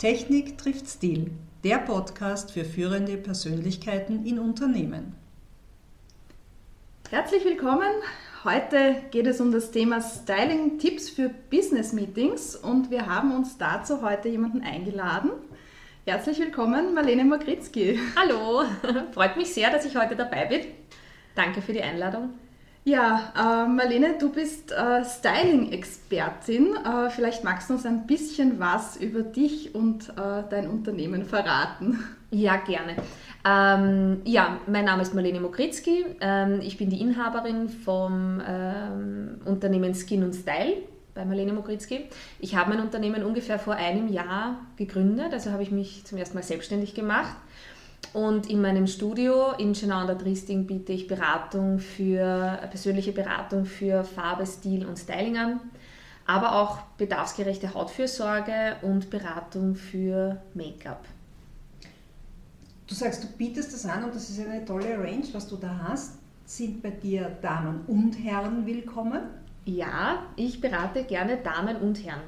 Technik trifft Stil, der Podcast für führende Persönlichkeiten in Unternehmen. Herzlich willkommen. Heute geht es um das Thema Styling-Tipps für Business-Meetings und wir haben uns dazu heute jemanden eingeladen. Herzlich willkommen, Marlene Magritzky. Hallo, freut mich sehr, dass ich heute dabei bin. Danke für die Einladung. Ja, äh, Marlene, du bist äh, Styling-Expertin. Äh, vielleicht magst du uns ein bisschen was über dich und äh, dein Unternehmen verraten. Ja, gerne. Ähm, ja, mein Name ist Marlene Mokritzki. Ähm, ich bin die Inhaberin vom ähm, Unternehmen Skin und Style bei Marlene Mokritzki. Ich habe mein Unternehmen ungefähr vor einem Jahr gegründet, also habe ich mich zum ersten Mal selbstständig gemacht und in meinem Studio in Chenau an der Triesting biete ich Beratung für, persönliche Beratung für Farbe, Stil und Styling an, aber auch bedarfsgerechte Hautfürsorge und Beratung für Make-up. Du sagst, du bietest das an und das ist eine tolle Range, was du da hast. Sind bei dir Damen und Herren willkommen? Ja, ich berate gerne Damen und Herren.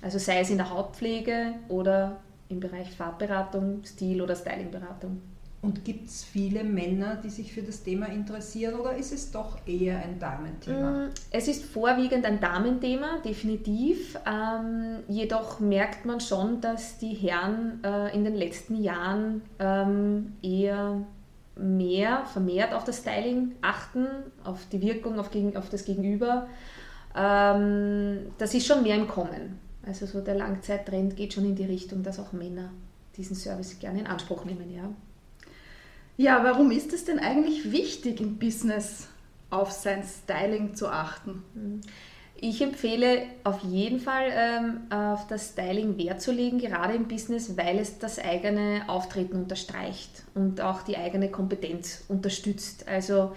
Also sei es in der Hautpflege oder im Bereich Farbberatung, Stil- oder Stylingberatung. Und gibt es viele Männer, die sich für das Thema interessieren oder ist es doch eher ein Damenthema? Mm, es ist vorwiegend ein Damenthema, definitiv. Ähm, jedoch merkt man schon, dass die Herren äh, in den letzten Jahren ähm, eher mehr, vermehrt auf das Styling achten, auf die Wirkung, auf, gegen, auf das Gegenüber. Ähm, das ist schon mehr im Kommen. Also so der Langzeittrend geht schon in die Richtung, dass auch Männer diesen Service gerne in Anspruch nehmen, ja. Ja, warum ist es denn eigentlich wichtig im Business auf sein Styling zu achten? Hm. Ich empfehle auf jeden Fall ähm, auf das Styling Wert zu legen, gerade im Business, weil es das eigene Auftreten unterstreicht und auch die eigene Kompetenz unterstützt. Also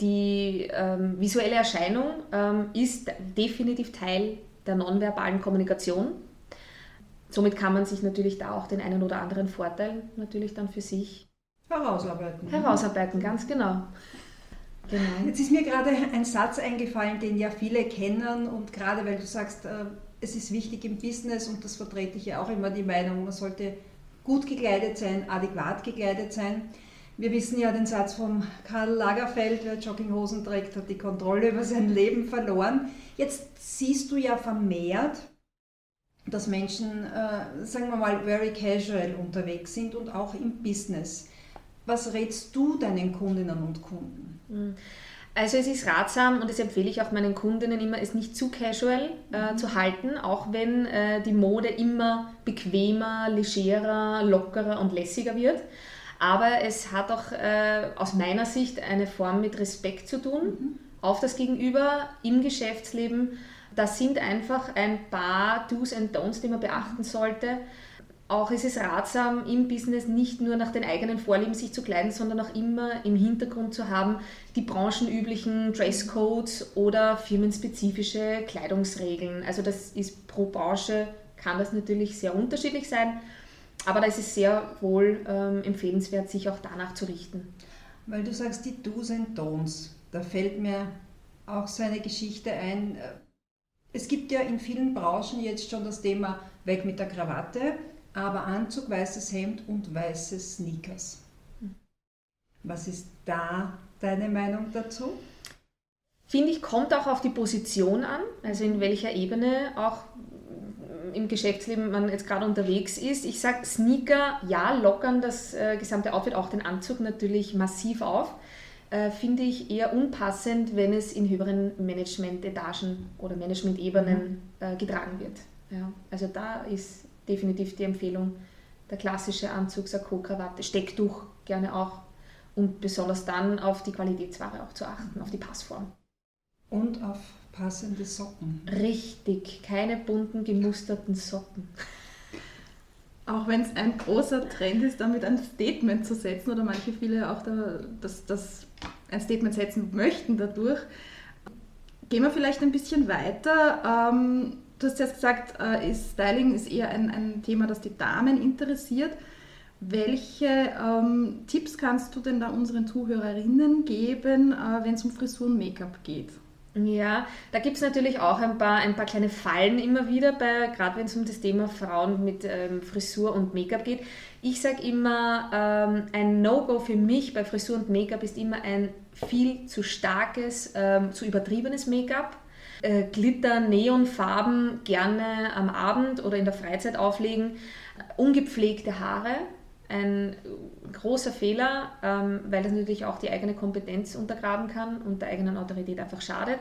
die ähm, visuelle Erscheinung ähm, ist definitiv Teil der nonverbalen Kommunikation. Somit kann man sich natürlich da auch den einen oder anderen Vorteil natürlich dann für sich herausarbeiten. Herausarbeiten, ganz genau. genau. Jetzt ist mir gerade ein Satz eingefallen, den ja viele kennen und gerade weil du sagst, äh, es ist wichtig im Business und das vertrete ich ja auch immer die Meinung, man sollte gut gekleidet sein, adäquat gekleidet sein. Wir wissen ja den Satz von Karl Lagerfeld, wer Jogginghosen trägt, hat die Kontrolle über sein Leben verloren. Jetzt siehst du ja vermehrt, dass Menschen, äh, sagen wir mal, very casual unterwegs sind und auch im Business. Was rätst du deinen Kundinnen und Kunden? Hm. Also es ist ratsam und das empfehle ich auch meinen Kundinnen immer, es nicht zu casual äh, mhm. zu halten, auch wenn äh, die Mode immer bequemer, legerer, lockerer und lässiger wird. Aber es hat auch äh, aus meiner Sicht eine Form mit Respekt zu tun mhm. auf das Gegenüber im Geschäftsleben. Das sind einfach ein paar Do's and Don'ts, die man beachten sollte. Auch ist es ratsam, im Business nicht nur nach den eigenen Vorlieben sich zu kleiden, sondern auch immer im Hintergrund zu haben, die branchenüblichen Dresscodes oder firmenspezifische Kleidungsregeln. Also das ist pro Branche, kann das natürlich sehr unterschiedlich sein aber da ist es sehr wohl ähm, empfehlenswert, sich auch danach zu richten. Weil du sagst, die Do's and Don'ts, da fällt mir auch so eine Geschichte ein. Es gibt ja in vielen Branchen jetzt schon das Thema weg mit der Krawatte, aber Anzug, weißes Hemd und weiße Sneakers. Was ist da deine Meinung dazu? Finde ich, kommt auch auf die Position an, also in welcher Ebene auch im Geschäftsleben man jetzt gerade unterwegs ist. Ich sage, Sneaker, ja, lockern das äh, gesamte Outfit, auch den Anzug natürlich massiv auf. Äh, finde ich eher unpassend, wenn es in höheren Management-Etagen oder Management-Ebenen mhm. äh, getragen wird. Ja, also da ist definitiv die Empfehlung, der klassische Anzug, Sakko, Krawatte, Stecktuch gerne auch und besonders dann auf die Qualitätsware auch zu achten, auf die Passform. Und auf passende Socken. Richtig, keine bunten gemusterten Socken. Auch wenn es ein großer Trend ist, damit ein Statement zu setzen oder manche viele auch da, das, das ein Statement setzen möchten dadurch. Gehen wir vielleicht ein bisschen weiter. Ähm, du hast jetzt gesagt, äh, ist Styling ist eher ein, ein Thema, das die Damen interessiert. Welche ähm, Tipps kannst du denn da unseren Zuhörerinnen geben, äh, wenn es um Frisur und Make-up geht? Ja, da gibt es natürlich auch ein paar, ein paar kleine Fallen immer wieder, gerade wenn es um das Thema Frauen mit ähm, Frisur und Make-up geht. Ich sage immer, ähm, ein No-Go für mich bei Frisur und Make-up ist immer ein viel zu starkes, ähm, zu übertriebenes Make-up. Äh, Glitter, Neonfarben gerne am Abend oder in der Freizeit auflegen. Ungepflegte Haare, ein großer Fehler, ähm, weil das natürlich auch die eigene Kompetenz untergraben kann und der eigenen Autorität einfach schadet.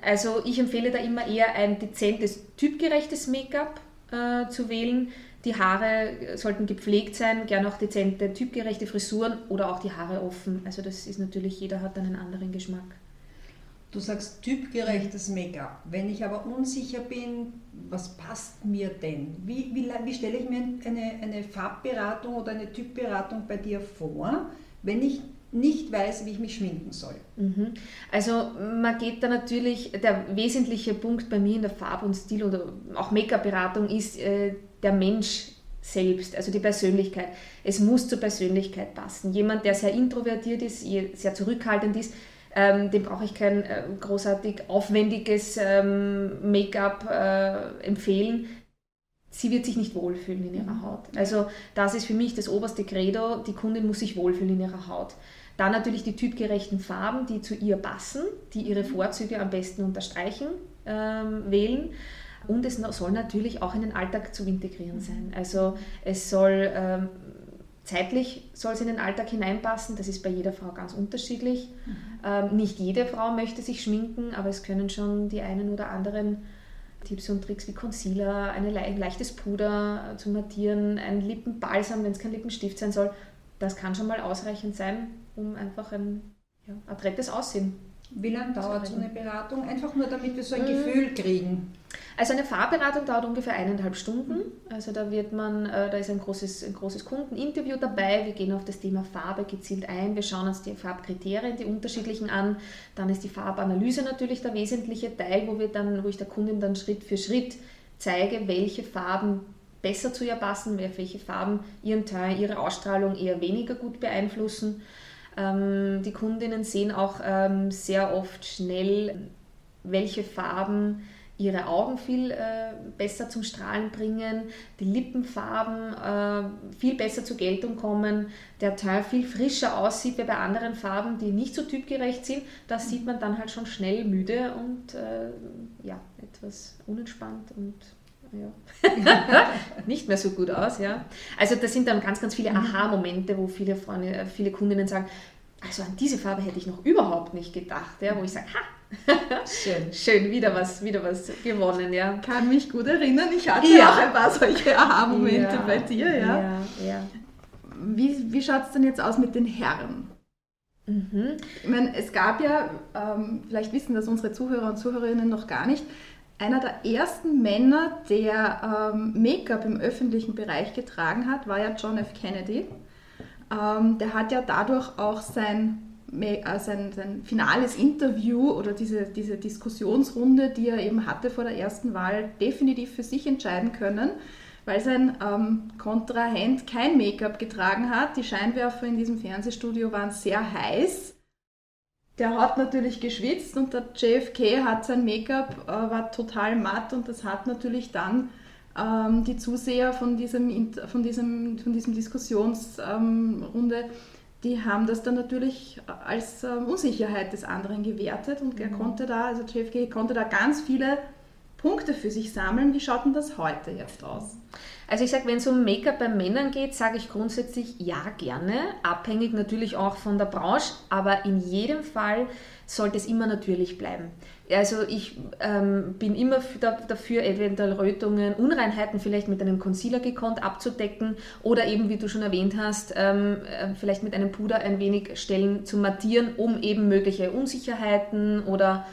Also ich empfehle da immer eher ein dezentes, typgerechtes Make-up äh, zu wählen. Die Haare sollten gepflegt sein, gerne auch dezente, typgerechte Frisuren oder auch die Haare offen. Also das ist natürlich, jeder hat einen anderen Geschmack. Du sagst typgerechtes Make-up. Wenn ich aber unsicher bin, was passt mir denn? Wie, wie, wie stelle ich mir eine, eine Farbberatung oder eine Typberatung bei dir vor, wenn ich nicht weiß, wie ich mich schminken soll? Mhm. Also man geht da natürlich, der wesentliche Punkt bei mir in der Farb- und Stil- oder auch Make-up-Beratung ist äh, der Mensch selbst, also die Persönlichkeit. Es muss zur Persönlichkeit passen. Jemand, der sehr introvertiert ist, sehr zurückhaltend ist, ähm, dem brauche ich kein äh, großartig aufwendiges ähm, Make-up äh, empfehlen. Sie wird sich nicht wohlfühlen in ihrer mhm. Haut. Also das ist für mich das oberste Credo. Die Kundin muss sich wohlfühlen in ihrer Haut. Dann natürlich die typgerechten Farben, die zu ihr passen, die ihre Vorzüge am besten unterstreichen, ähm, wählen. Und es soll natürlich auch in den Alltag zu integrieren sein. Also es soll ähm, Zeitlich soll es in den Alltag hineinpassen, das ist bei jeder Frau ganz unterschiedlich. Mhm. Ähm, nicht jede Frau möchte sich schminken, aber es können schon die einen oder anderen Tipps und Tricks wie Concealer, eine, ein leichtes Puder zu mattieren, ein Lippenbalsam, wenn es kein Lippenstift sein soll, das kann schon mal ausreichend sein, um einfach ein ja, adrettes Aussehen wie lange dauert so eine Beratung? Einfach nur, damit wir so ein mhm. Gefühl kriegen. Also eine Fahrberatung dauert ungefähr eineinhalb Stunden. Also da wird man, äh, da ist ein großes, ein großes Kundeninterview dabei. Wir gehen auf das Thema Farbe gezielt ein. Wir schauen uns die Farbkriterien, die unterschiedlichen an. Dann ist die Farbanalyse natürlich der wesentliche Teil, wo wir dann, wo ich der Kundin dann Schritt für Schritt zeige, welche Farben besser zu ihr passen, welche Farben ihren Teil, ihre Ausstrahlung eher weniger gut beeinflussen. Ähm, die Kundinnen sehen auch ähm, sehr oft schnell, welche Farben ihre Augen viel äh, besser zum Strahlen bringen, die Lippenfarben äh, viel besser zur Geltung kommen, der Teil viel frischer aussieht wie bei anderen Farben, die nicht so typgerecht sind. Das sieht man dann halt schon schnell müde und äh, ja, etwas unentspannt und ja. nicht mehr so gut aus. Ja. Also das sind dann ganz, ganz viele mhm. Aha-Momente, wo viele Freunde, äh, viele Kundinnen sagen, also an diese Farbe hätte ich noch überhaupt nicht gedacht, ja, wo ich sage, ha, schön, schön, wieder was, wieder was gewonnen, ja. Kann mich gut erinnern, ich hatte ja. auch ein paar solche Aha-Momente ja. bei dir, ja. ja, ja. Wie, wie schaut es denn jetzt aus mit den Herren? Mhm. Ich meine, es gab ja, ähm, vielleicht wissen das unsere Zuhörer und Zuhörerinnen noch gar nicht, einer der ersten Männer, der ähm, Make-up im öffentlichen Bereich getragen hat, war ja John F. Kennedy. Ähm, der hat ja dadurch auch sein, äh, sein, sein finales Interview oder diese, diese Diskussionsrunde, die er eben hatte vor der ersten Wahl, definitiv für sich entscheiden können, weil sein ähm, Kontrahent kein Make-up getragen hat. Die Scheinwerfer in diesem Fernsehstudio waren sehr heiß der hat natürlich geschwitzt und der JFK hat sein Make-up, äh, war total matt und das hat natürlich dann ähm, die Zuseher von diesem, von diesem, von diesem Diskussionsrunde, ähm, die haben das dann natürlich als ähm, Unsicherheit des anderen gewertet und er mhm. konnte da, also JFK konnte da ganz viele Punkte für sich sammeln. Wie schaut denn das heute jetzt aus? Also ich sage, wenn es um Make-up bei Männern geht, sage ich grundsätzlich ja gerne, abhängig natürlich auch von der Branche, aber in jedem Fall sollte es immer natürlich bleiben. Also ich ähm, bin immer dafür, eventuell Rötungen, Unreinheiten vielleicht mit einem Concealer gekonnt abzudecken oder eben, wie du schon erwähnt hast, ähm, äh, vielleicht mit einem Puder ein wenig Stellen zu mattieren, um eben mögliche Unsicherheiten oder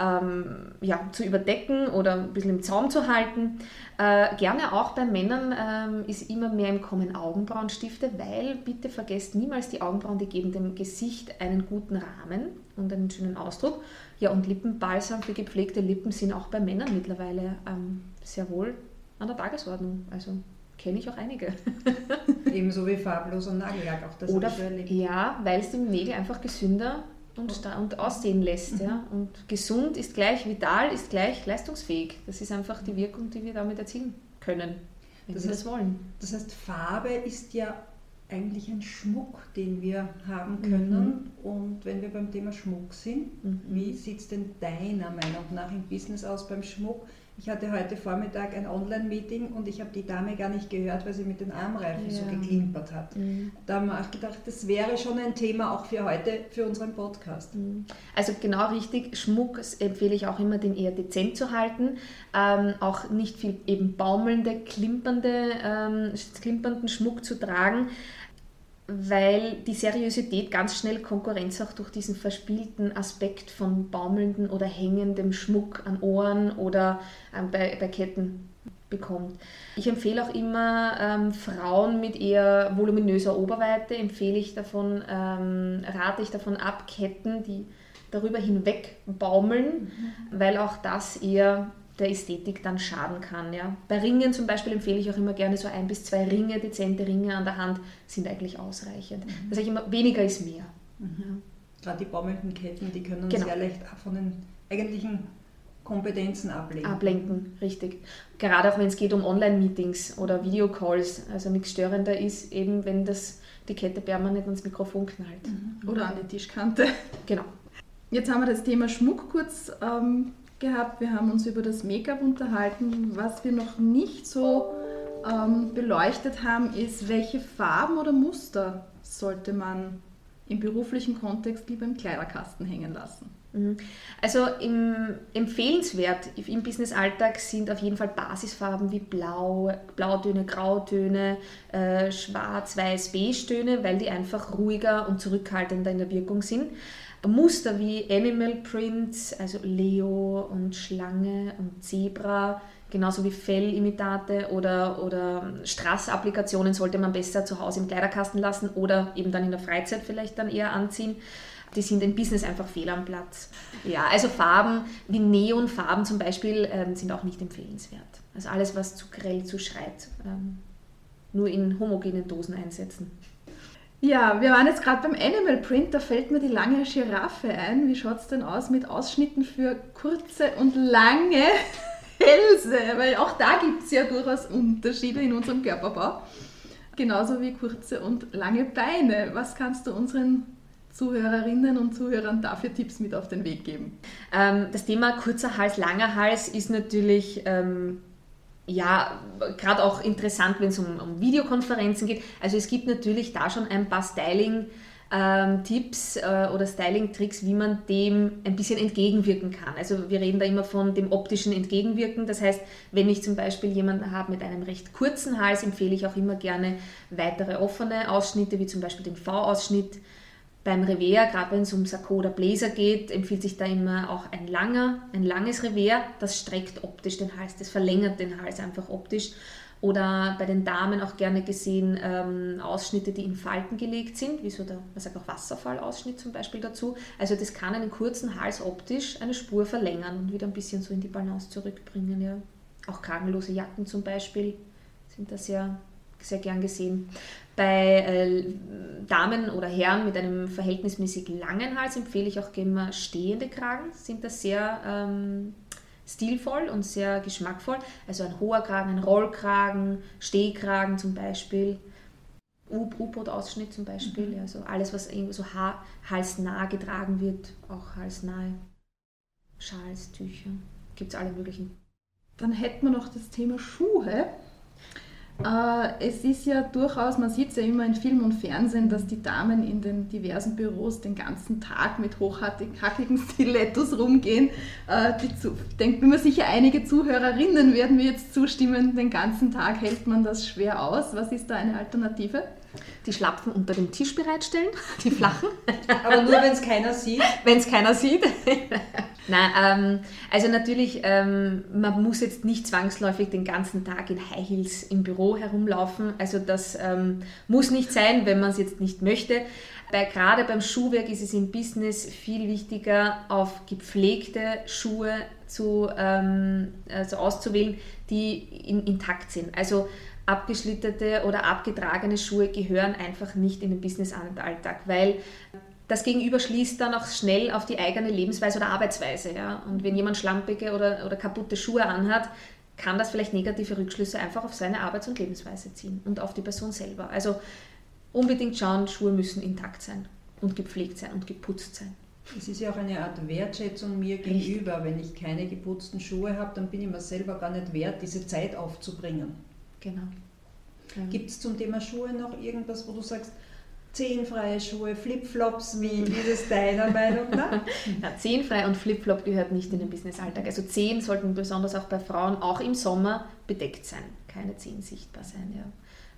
ähm, ja, zu überdecken oder ein bisschen im Zaum zu halten. Äh, gerne auch bei Männern ähm, ist immer mehr im Kommen Augenbrauenstifte, weil bitte vergesst niemals die Augenbrauen, die geben dem Gesicht einen guten Rahmen und einen schönen Ausdruck. Ja, und Lippenbalsam für gepflegte Lippen sind auch bei Männern mittlerweile ähm, sehr wohl an der Tagesordnung. Also kenne ich auch einige. Ebenso wie farbloser Nagellack, auch das Oder, Ja, weil es die Nägel einfach gesünder und, und aussehen lässt. Mhm. Ja? Und gesund ist gleich vital, ist gleich leistungsfähig. Das ist einfach die Wirkung, die wir damit erzielen können, wenn das wir heißt, das wollen. Das heißt, Farbe ist ja eigentlich ein Schmuck, den wir haben können. Mhm. Und wenn wir beim Thema Schmuck sind, mhm. wie sieht es denn deiner Meinung nach im Business aus beim Schmuck? Ich hatte heute Vormittag ein Online-Meeting und ich habe die Dame gar nicht gehört, weil sie mit den Armreifen ja. so geklimpert hat. Mhm. Da haben wir auch gedacht, das wäre schon ein Thema auch für heute, für unseren Podcast. Mhm. Also genau richtig, Schmuck empfehle ich auch immer, den eher dezent zu halten. Ähm, auch nicht viel eben baumelnde, klimpernde, ähm, klimpernden Schmuck zu tragen weil die Seriosität ganz schnell Konkurrenz auch durch diesen verspielten Aspekt von baumelndem oder hängendem Schmuck an Ohren oder ähm, bei, bei Ketten bekommt. Ich empfehle auch immer ähm, Frauen mit eher voluminöser Oberweite, empfehle ich davon, ähm, rate ich davon ab, Ketten, die darüber hinweg baumeln, mhm. weil auch das eher der Ästhetik dann schaden kann. Ja. Bei Ringen zum Beispiel empfehle ich auch immer gerne so ein bis zwei Ringe, dezente Ringe an der Hand sind eigentlich ausreichend. Mhm. Das sage ich immer, weniger ist mehr. Mhm. Gerade die baumelnden Ketten, die können genau. sehr leicht von den eigentlichen Kompetenzen ablenken. Ablenken, richtig. Gerade auch wenn es geht um Online-Meetings oder Videocalls. Also nichts störender ist eben, wenn das die Kette permanent ans Mikrofon knallt. Mhm. Oder an die Tischkante. Genau. Jetzt haben wir das Thema Schmuck kurz ähm, gehabt, wir haben uns über das Make-up unterhalten. Was wir noch nicht so ähm, beleuchtet haben, ist, welche Farben oder Muster sollte man im beruflichen Kontext lieber im Kleiderkasten hängen lassen? Mhm. Also im, empfehlenswert im Business-Alltag sind auf jeden Fall Basisfarben wie Blau, Blautöne, Grautöne, äh, Schwarz, Weiß, Beige-Töne, weil die einfach ruhiger und zurückhaltender in der Wirkung sind. Muster wie Animal Prints, also Leo und Schlange und Zebra, genauso wie Fellimitate oder, oder Strassapplikationen sollte man besser zu Hause im Kleiderkasten lassen oder eben dann in der Freizeit vielleicht dann eher anziehen. Die sind im Business einfach fehl am Platz. Ja, also Farben wie Neonfarben zum Beispiel ähm, sind auch nicht empfehlenswert. Also alles, was zu grell, zu schreit, ähm, nur in homogenen Dosen einsetzen. Ja, wir waren jetzt gerade beim Animal Print, da fällt mir die lange Giraffe ein. Wie schaut es denn aus mit Ausschnitten für kurze und lange Hälse? Weil auch da gibt es ja durchaus Unterschiede in unserem Körperbau. Genauso wie kurze und lange Beine. Was kannst du unseren Zuhörerinnen und Zuhörern dafür Tipps mit auf den Weg geben? Ähm, das Thema kurzer Hals, langer Hals ist natürlich ähm, ja, gerade auch interessant, wenn es um, um, Videokonferenzen geht. Also es gibt natürlich da schon ein paar Styling-Tipps äh, oder Styling-Tricks, wie man dem ein bisschen entgegenwirken kann. Also wir reden da immer von dem optischen Entgegenwirken. Das heißt, wenn ich zum Beispiel jemanden habe mit einem recht kurzen Hals, empfehle ich auch immer gerne weitere offene Ausschnitte, wie zum Beispiel den V-Ausschnitt beim Revers, gerade wenn es um Sakko oder Bläser geht, empfiehlt sich da immer auch ein langer, ein langes Revers. Das streckt optisch den Hals, das verlängert den Hals einfach optisch. Oder bei den Damen auch gerne gesehen ähm, Ausschnitte, die in Falten gelegt sind, wie so der, man sagt auch Wasserfallausschnitt zum Beispiel dazu. Also das kann einen kurzen Hals optisch eine Spur verlängern und wieder ein bisschen so in die Balance zurückbringen. Ja. Auch kragenlose Jacken zum Beispiel sind da sehr, sehr gern gesehen. Bei äh, Damen oder Herren mit einem verhältnismäßig langen Hals empfehle ich auch immer stehende Kragen, sind das sehr ähm, stilvoll und sehr geschmackvoll. Also ein hoher Kragen, ein Rollkragen, Stehkragen zum Beispiel. U-Boot-Ausschnitt zum Beispiel, mhm. also alles, was irgendwie so ha halsnah getragen wird, auch halsnahe. Schals, Tücher, gibt es alle möglichen. Dann hätten wir noch das Thema Schuhe. Äh, es ist ja durchaus, man sieht es ja immer in Film und Fernsehen, dass die Damen in den diversen Büros den ganzen Tag mit hochhackigen Stilettos rumgehen. Äh, ich denke mir sicher, einige Zuhörerinnen werden mir jetzt zustimmen, den ganzen Tag hält man das schwer aus. Was ist da eine Alternative? Die Schlapfen unter dem Tisch bereitstellen, die flachen. Aber nur, wenn es keiner sieht. Wenn es keiner sieht. Nein, ähm, also natürlich, ähm, man muss jetzt nicht zwangsläufig den ganzen Tag in High Heels im Büro herumlaufen. Also das ähm, muss nicht sein, wenn man es jetzt nicht möchte. Bei, gerade beim Schuhwerk ist es im Business viel wichtiger, auf gepflegte Schuhe zu, ähm, also auszuwählen, die in, intakt sind. Also abgeschlitterte oder abgetragene Schuhe gehören einfach nicht in den Business-Alltag, weil das Gegenüber schließt dann auch schnell auf die eigene Lebensweise oder Arbeitsweise. Ja? Und wenn jemand schlampige oder, oder kaputte Schuhe anhat, kann das vielleicht negative Rückschlüsse einfach auf seine Arbeits- und Lebensweise ziehen und auf die Person selber. Also unbedingt schauen, Schuhe müssen intakt sein und gepflegt sein und geputzt sein. Es ist ja auch eine Art Wertschätzung mir gegenüber. Wenn ich keine geputzten Schuhe habe, dann bin ich mir selber gar nicht wert, diese Zeit aufzubringen. Genau. Gibt es zum Thema Schuhe noch irgendwas, wo du sagst, zehenfreie Schuhe, Flipflops, wie, ist es deiner Meinung nach? ja, zehenfrei und Flipflop gehört nicht in den Businessalltag. Also Zehen sollten besonders auch bei Frauen auch im Sommer bedeckt sein, keine Zehen sichtbar sein. Ja.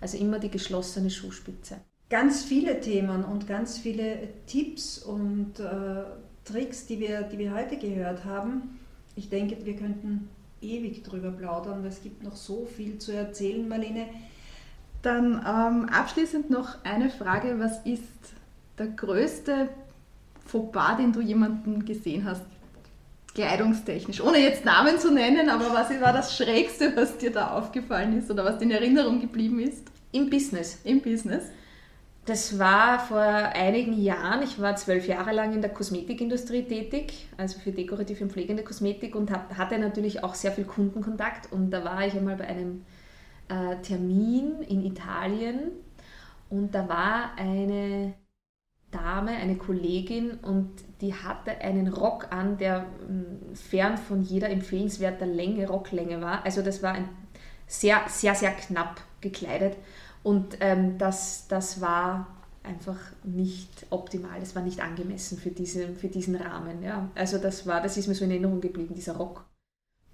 Also immer die geschlossene Schuhspitze. Ganz viele Themen und ganz viele Tipps und äh, Tricks, die wir, die wir heute gehört haben. Ich denke, wir könnten ewig drüber plaudern, weil es gibt noch so viel zu erzählen, Marlene. Dann ähm, abschließend noch eine Frage. Was ist der größte Fauxpas, den du jemanden gesehen hast, kleidungstechnisch? Ohne jetzt Namen zu nennen, aber was war das Schrägste, was dir da aufgefallen ist oder was dir in Erinnerung geblieben ist? Im Business. Im Business. Das war vor einigen Jahren. Ich war zwölf Jahre lang in der Kosmetikindustrie tätig, also für dekorative und pflegende Kosmetik und hatte natürlich auch sehr viel Kundenkontakt. Und da war ich einmal bei einem äh, Termin in Italien und da war eine Dame, eine Kollegin und die hatte einen Rock an, der mm, fern von jeder empfehlenswerter Länge, Rocklänge war. Also das war ein sehr, sehr, sehr knapp gekleidet und ähm, das, das war einfach nicht optimal, es war nicht angemessen für, diese, für diesen Rahmen. Ja. Also das war, das ist mir so in Erinnerung geblieben, dieser Rock.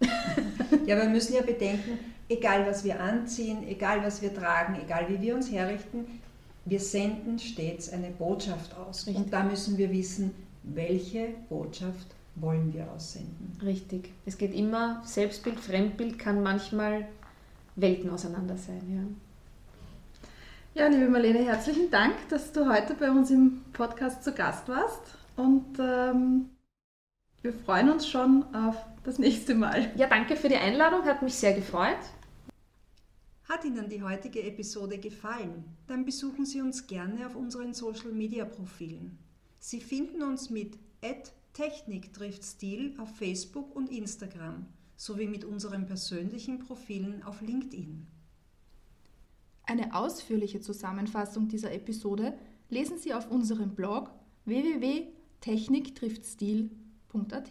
ja, wir müssen ja bedenken, egal was wir anziehen, egal was wir tragen, egal wie wir uns herrichten, wir senden stets eine Botschaft aus. Richtig. Und da müssen wir wissen, welche Botschaft wollen wir aussenden. Richtig. Es geht immer, Selbstbild, Fremdbild kann manchmal Welten auseinander sein. Ja. ja, liebe Marlene, herzlichen Dank, dass du heute bei uns im Podcast zu Gast warst. Und ähm, wir freuen uns schon auf das nächste Mal. Ja, danke für die Einladung, hat mich sehr gefreut. Hat Ihnen die heutige Episode gefallen? Dann besuchen Sie uns gerne auf unseren Social Media Profilen. Sie finden uns mit Technik trifft Stil auf Facebook und Instagram sowie mit unseren persönlichen Profilen auf LinkedIn. Eine ausführliche Zusammenfassung dieser Episode lesen Sie auf unserem Blog www.techniktriftstil.at.